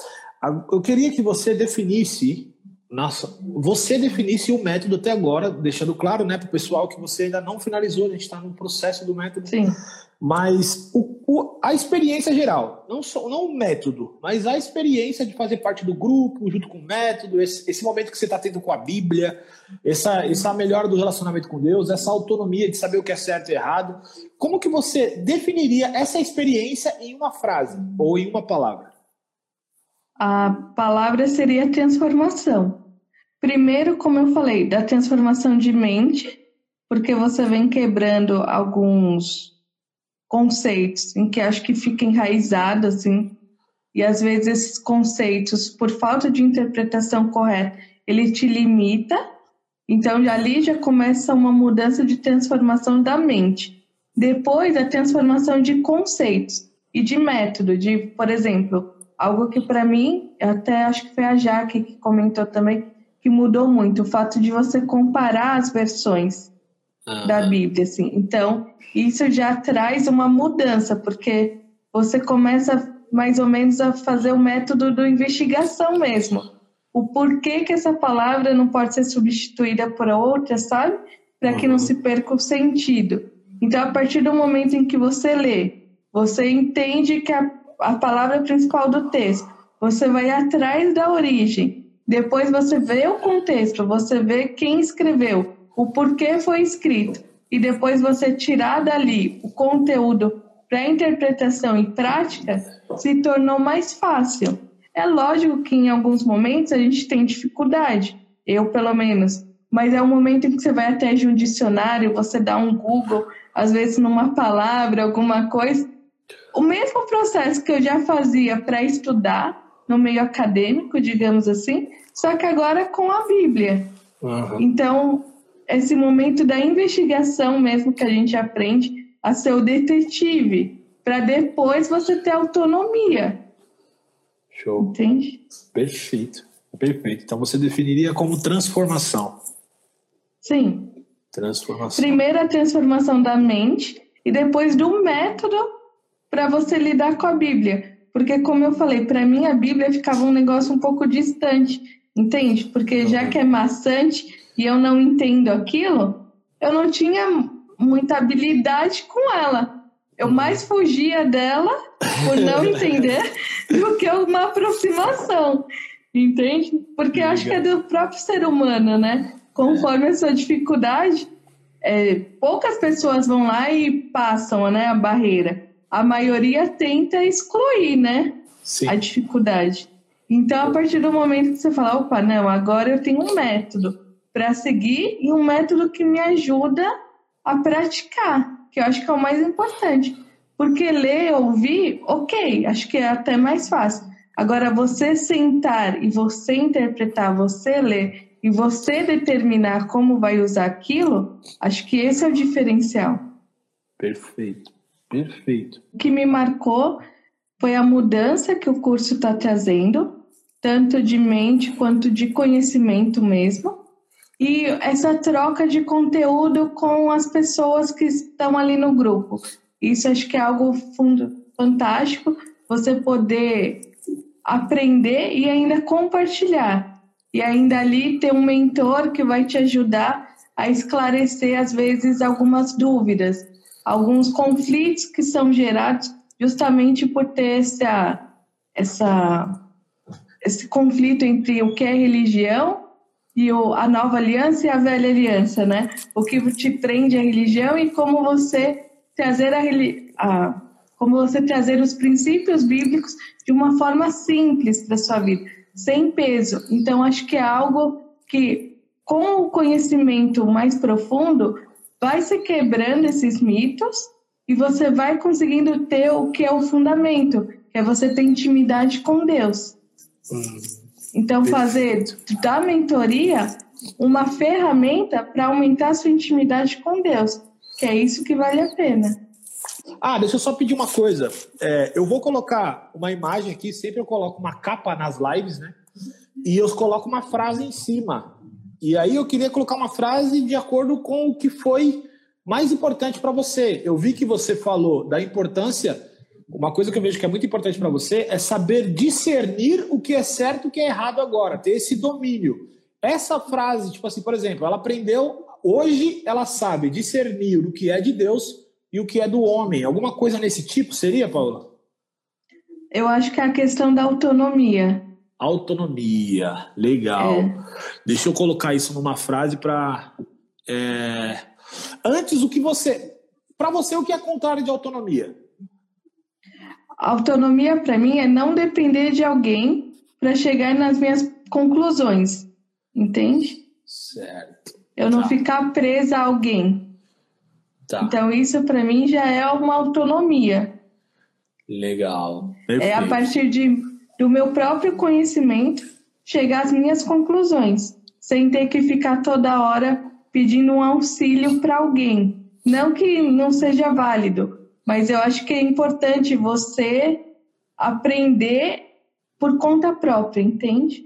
Eu queria que você definisse, nossa, você definisse o método até agora, deixando claro, né, para o pessoal que você ainda não finalizou, a gente está no processo do método. Sim mas o, o, a experiência geral, não, só, não o método, mas a experiência de fazer parte do grupo, junto com o método, esse, esse momento que você está tendo com a Bíblia, essa, essa melhora do relacionamento com Deus, essa autonomia de saber o que é certo e errado. Como que você definiria essa experiência em uma frase ou em uma palavra? A palavra seria transformação. Primeiro, como eu falei, da transformação de mente, porque você vem quebrando alguns conceitos em que acho que fica enraizado assim. E às vezes esses conceitos por falta de interpretação correta ele te limita. Então ali já começa uma mudança de transformação da mente. Depois a transformação de conceitos e de método de por exemplo algo que para mim até acho que foi a Jaque que comentou também que mudou muito o fato de você comparar as versões uhum. da Bíblia assim então isso já traz uma mudança, porque você começa mais ou menos a fazer o método da investigação mesmo. O porquê que essa palavra não pode ser substituída por outra, sabe? Para que não se perca o sentido. Então, a partir do momento em que você lê, você entende que a, a palavra principal do texto, você vai atrás da origem. Depois você vê o contexto, você vê quem escreveu, o porquê foi escrito e depois você tirar dali o conteúdo para interpretação e prática se tornou mais fácil. É lógico que em alguns momentos a gente tem dificuldade, eu pelo menos, mas é um momento em que você vai até um dicionário, você dá um Google, às vezes numa palavra, alguma coisa. O mesmo processo que eu já fazia para estudar no meio acadêmico, digamos assim, só que agora com a Bíblia. Uhum. Então, esse momento da investigação mesmo que a gente aprende a ser o detetive, para depois você ter autonomia. Show. Entende? Perfeito. Perfeito. Então você definiria como transformação. Sim. Transformação. Primeiro a transformação da mente e depois do método para você lidar com a Bíblia. Porque, como eu falei, para mim a Bíblia ficava um negócio um pouco distante, entende? Porque já que é maçante e eu não entendo aquilo, eu não tinha muita habilidade com ela. Eu uhum. mais fugia dela por [laughs] não entender do que uma aproximação, entende? Porque acho que é do próprio ser humano, né? Conforme a sua dificuldade, é, poucas pessoas vão lá e passam né, a barreira. A maioria tenta excluir né, Sim. a dificuldade. Então, a partir do momento que você fala, opa, não, agora eu tenho um método para seguir e um método que me ajuda a praticar, que eu acho que é o mais importante. Porque ler, ouvir, ok, acho que é até mais fácil. Agora, você sentar e você interpretar, você ler e você determinar como vai usar aquilo, acho que esse é o diferencial. Perfeito, perfeito. O que me marcou foi a mudança que o curso está trazendo, tanto de mente quanto de conhecimento mesmo. E essa troca de conteúdo com as pessoas que estão ali no grupo. Isso acho que é algo fantástico, você poder aprender e ainda compartilhar e ainda ali ter um mentor que vai te ajudar a esclarecer, às vezes, algumas dúvidas, alguns conflitos que são gerados justamente por ter essa, essa, esse conflito entre o que é religião e o, a nova aliança e a velha aliança, né? O que te prende à religião e como você trazer a, a como você trazer os princípios bíblicos de uma forma simples para sua vida sem peso. Então, acho que é algo que, com o conhecimento mais profundo, vai se quebrando esses mitos e você vai conseguindo ter o que é o fundamento, que é você ter intimidade com Deus. Hum, então, fazer da mentoria uma ferramenta para aumentar a sua intimidade com Deus, que é isso que vale a pena. Ah, deixa eu só pedir uma coisa. É, eu vou colocar uma imagem aqui, sempre eu coloco uma capa nas lives, né? E eu coloco uma frase em cima. E aí eu queria colocar uma frase de acordo com o que foi mais importante para você. Eu vi que você falou da importância. Uma coisa que eu vejo que é muito importante para você é saber discernir o que é certo e o que é errado agora, ter esse domínio. Essa frase, tipo assim, por exemplo, ela aprendeu, hoje ela sabe discernir o que é de Deus e o que é do homem. Alguma coisa nesse tipo seria, Paula? Eu acho que é a questão da autonomia. Autonomia, legal. É. Deixa eu colocar isso numa frase para. É... Antes, o que você. Para você, o que é contrário de autonomia? Autonomia, para mim, é não depender de alguém para chegar nas minhas conclusões. Entende? Certo. Eu não tá. ficar presa a alguém. Tá. Então, isso para mim já é uma autonomia. Legal. Perfeito. É a partir de, do meu próprio conhecimento chegar às minhas conclusões, sem ter que ficar toda hora pedindo um auxílio para alguém. Não que não seja válido, mas eu acho que é importante você aprender por conta própria, entende?